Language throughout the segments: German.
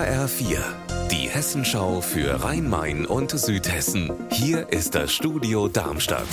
HR4, die Hessenschau für Rhein-Main und Südhessen. Hier ist das Studio Darmstadt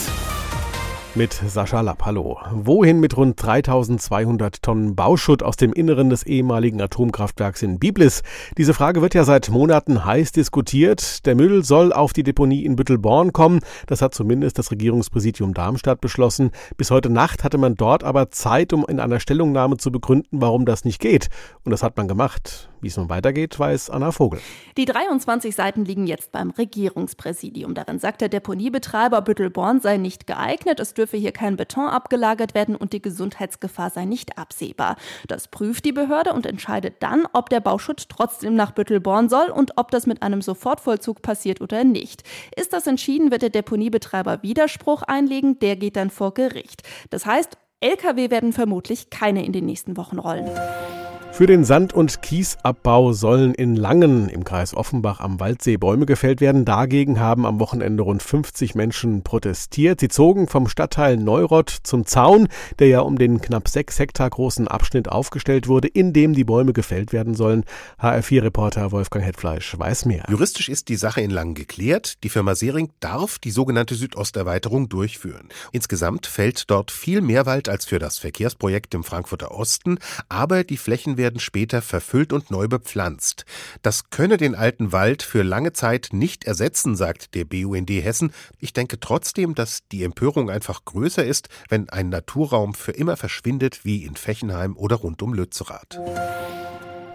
mit Sascha Lapp. Hallo. Wohin mit rund 3200 Tonnen Bauschutt aus dem Inneren des ehemaligen Atomkraftwerks in Biblis? Diese Frage wird ja seit Monaten heiß diskutiert. Der Müll soll auf die Deponie in Büttelborn kommen. Das hat zumindest das Regierungspräsidium Darmstadt beschlossen. Bis heute Nacht hatte man dort aber Zeit, um in einer Stellungnahme zu begründen, warum das nicht geht. Und das hat man gemacht. Wie es nun weitergeht, weiß Anna Vogel. Die 23 Seiten liegen jetzt beim Regierungspräsidium. Darin sagt der Deponiebetreiber Büttelborn sei nicht geeignet. Es dürfe hier kein Beton abgelagert werden und die Gesundheitsgefahr sei nicht absehbar. Das prüft die Behörde und entscheidet dann, ob der Bauschutt trotzdem nach Büttelborn soll und ob das mit einem Sofortvollzug passiert oder nicht. Ist das entschieden, wird der Deponiebetreiber Widerspruch einlegen, der geht dann vor Gericht. Das heißt, Lkw werden vermutlich keine in den nächsten Wochen rollen. Für den Sand- und Kiesabbau sollen in Langen im Kreis Offenbach am Waldsee Bäume gefällt werden. Dagegen haben am Wochenende rund 50 Menschen protestiert. Sie zogen vom Stadtteil Neurott zum Zaun, der ja um den knapp sechs Hektar großen Abschnitt aufgestellt wurde, in dem die Bäume gefällt werden sollen. HR4-Reporter Wolfgang Hetfleisch weiß mehr. Juristisch ist die Sache in Langen geklärt. Die Firma Sering darf die sogenannte Südosterweiterung durchführen. Insgesamt fällt dort viel mehr Wald als für das Verkehrsprojekt im Frankfurter Osten, aber die Flächen werden werden später verfüllt und neu bepflanzt. Das könne den alten Wald für lange Zeit nicht ersetzen, sagt der BUND Hessen. Ich denke trotzdem, dass die Empörung einfach größer ist, wenn ein Naturraum für immer verschwindet, wie in Fechenheim oder rund um Lützerath.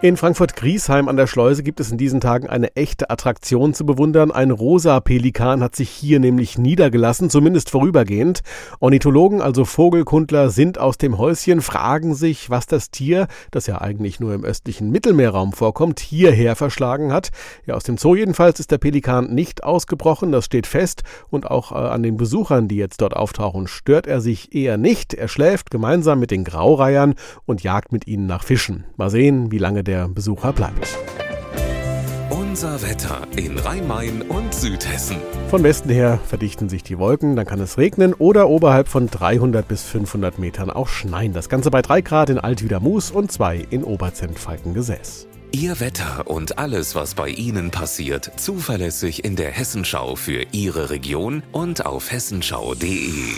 In Frankfurt-Griesheim an der Schleuse gibt es in diesen Tagen eine echte Attraktion zu bewundern. Ein rosa Pelikan hat sich hier nämlich niedergelassen, zumindest vorübergehend. Ornithologen, also Vogelkundler, sind aus dem Häuschen, fragen sich, was das Tier, das ja eigentlich nur im östlichen Mittelmeerraum vorkommt, hierher verschlagen hat. Ja, aus dem Zoo jedenfalls ist der Pelikan nicht ausgebrochen, das steht fest. Und auch äh, an den Besuchern, die jetzt dort auftauchen, stört er sich eher nicht. Er schläft gemeinsam mit den Graureihern und jagt mit ihnen nach Fischen. Mal sehen, wie lange der der Besucher bleibt. Unser Wetter in Rhein-Main und Südhessen. Von Westen her verdichten sich die Wolken, dann kann es regnen oder oberhalb von 300 bis 500 Metern auch schneien. Das Ganze bei 3 Grad in Altwiedermus und 2 in Oberzent-Falkengesäß. Ihr Wetter und alles, was bei Ihnen passiert, zuverlässig in der Hessenschau für Ihre Region und auf hessenschau.de.